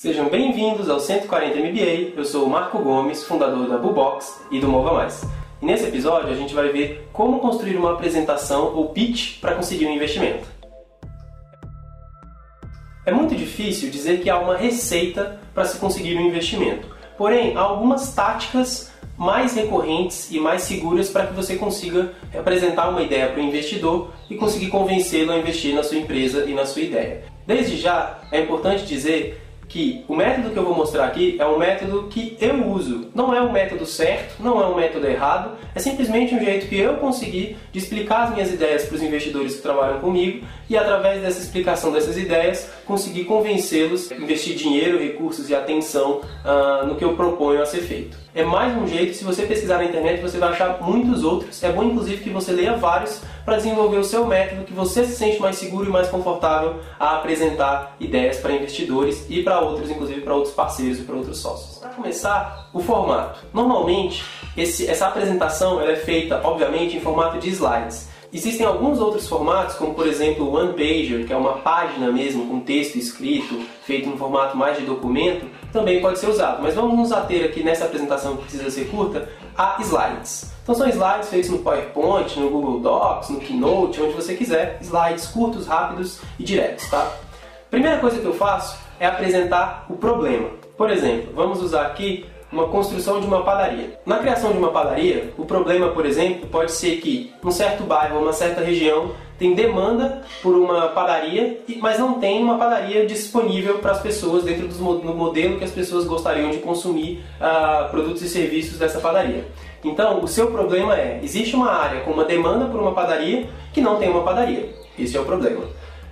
Sejam bem-vindos ao 140 MBA. Eu sou o Marco Gomes, fundador da Bubox e do Mova Mais. E nesse episódio a gente vai ver como construir uma apresentação ou pitch para conseguir um investimento. É muito difícil dizer que há uma receita para se conseguir um investimento. Porém, há algumas táticas mais recorrentes e mais seguras para que você consiga apresentar uma ideia para o investidor e conseguir convencê-lo a investir na sua empresa e na sua ideia. Desde já, é importante dizer que o método que eu vou mostrar aqui é um método que eu uso. Não é um método certo, não é um método errado, é simplesmente um jeito que eu consegui de explicar as minhas ideias para os investidores que trabalham comigo e através dessa explicação dessas ideias conseguir convencê-los investir dinheiro, recursos e atenção uh, no que eu proponho a ser feito. É mais um jeito, se você pesquisar na internet você vai achar muitos outros. É bom inclusive que você leia vários para desenvolver o seu método que você se sente mais seguro e mais confortável a apresentar ideias para investidores e para outros, inclusive para outros parceiros e para outros sócios. Para começar, o formato. Normalmente, esse, essa apresentação é feita, obviamente, em formato de slides. Existem alguns outros formatos, como por exemplo o One Pager, que é uma página mesmo com texto escrito, feito em formato mais de documento, também pode ser usado. Mas vamos nos ater aqui nessa apresentação que precisa ser curta a slides. Então são slides feitos no PowerPoint, no Google Docs, no Keynote, onde você quiser, slides curtos, rápidos e diretos, tá? Primeira coisa que eu faço é apresentar o problema. Por exemplo, vamos usar aqui uma construção de uma padaria. Na criação de uma padaria, o problema, por exemplo, pode ser que um certo bairro uma certa região tem demanda por uma padaria, mas não tem uma padaria disponível para as pessoas dentro do modelo que as pessoas gostariam de consumir uh, produtos e serviços dessa padaria. Então, o seu problema é: existe uma área com uma demanda por uma padaria que não tem uma padaria. Esse é o problema.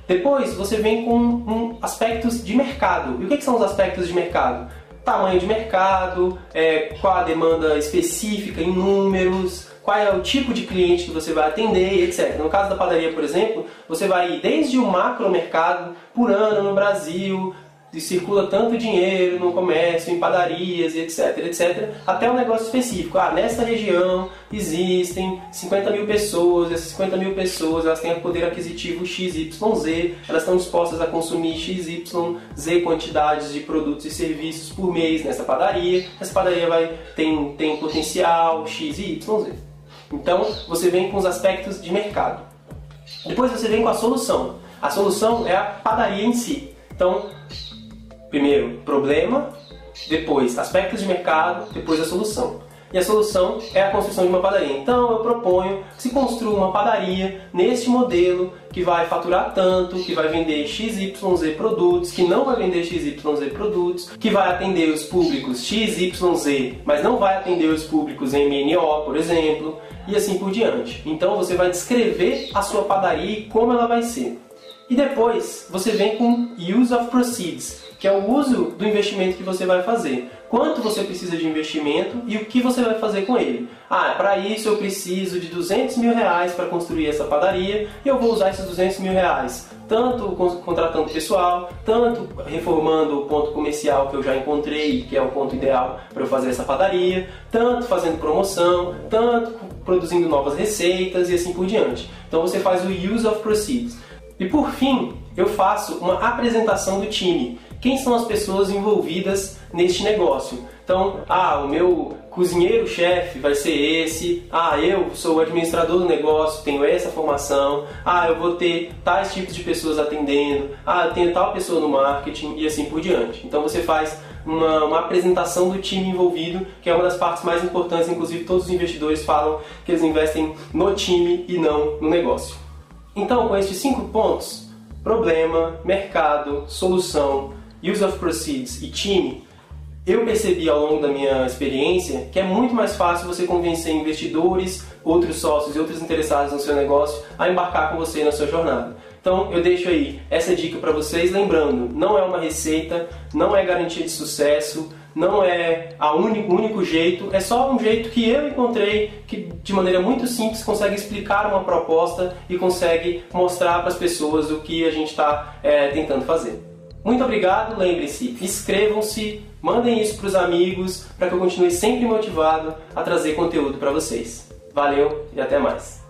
Depois, você vem com um, aspectos de mercado. E o que, que são os aspectos de mercado? Tamanho de mercado, é, qual a demanda específica em números, qual é o tipo de cliente que você vai atender, etc. No caso da padaria, por exemplo, você vai ir desde o macro mercado por ano no Brasil, circula tanto dinheiro no comércio, em padarias etc, etc, até um negócio específico. Ah, nessa região existem 50 mil pessoas, essas 50 mil pessoas elas têm o poder aquisitivo XYZ, elas estão dispostas a consumir XYZ quantidades de produtos e serviços por mês nessa padaria, essa padaria vai tem, tem potencial XYZ. Então, você vem com os aspectos de mercado. Depois você vem com a solução. A solução é a padaria em si. Então, Primeiro, problema, depois aspectos de mercado, depois a solução. E a solução é a construção de uma padaria. Então eu proponho que se construa uma padaria neste modelo que vai faturar tanto, que vai vender XYZ produtos, que não vai vender XYZ produtos, que vai atender os públicos XYZ, mas não vai atender os públicos MNO, por exemplo, e assim por diante. Então você vai descrever a sua padaria e como ela vai ser. E depois você vem com Use of Proceeds, que é o uso do investimento que você vai fazer. Quanto você precisa de investimento e o que você vai fazer com ele. Ah, para isso eu preciso de 200 mil reais para construir essa padaria e eu vou usar esses 200 mil reais tanto contratando pessoal, tanto reformando o ponto comercial que eu já encontrei, que é o ponto ideal para eu fazer essa padaria, tanto fazendo promoção, tanto produzindo novas receitas e assim por diante. Então você faz o use of proceeds. E por fim, eu faço uma apresentação do time quem são as pessoas envolvidas neste negócio. Então, ah, o meu cozinheiro-chefe vai ser esse, ah, eu sou o administrador do negócio, tenho essa formação, ah, eu vou ter tais tipos de pessoas atendendo, ah, eu tenho tal pessoa no marketing e assim por diante. Então você faz uma, uma, apresentação do time envolvido, que é uma das partes mais importantes, inclusive todos os investidores falam que eles investem no time e não no negócio. Então, com estes cinco pontos, problema, mercado, solução, use of proceeds e time, eu percebi ao longo da minha experiência que é muito mais fácil você convencer investidores, outros sócios e outros interessados no seu negócio a embarcar com você na sua jornada. Então eu deixo aí essa dica para vocês, lembrando, não é uma receita, não é garantia de sucesso, não é a único, único jeito, é só um jeito que eu encontrei que de maneira muito simples consegue explicar uma proposta e consegue mostrar para as pessoas o que a gente está é, tentando fazer. Muito obrigado, lembre-se, inscrevam-se, mandem isso para os amigos para que eu continue sempre motivado a trazer conteúdo para vocês. Valeu e até mais!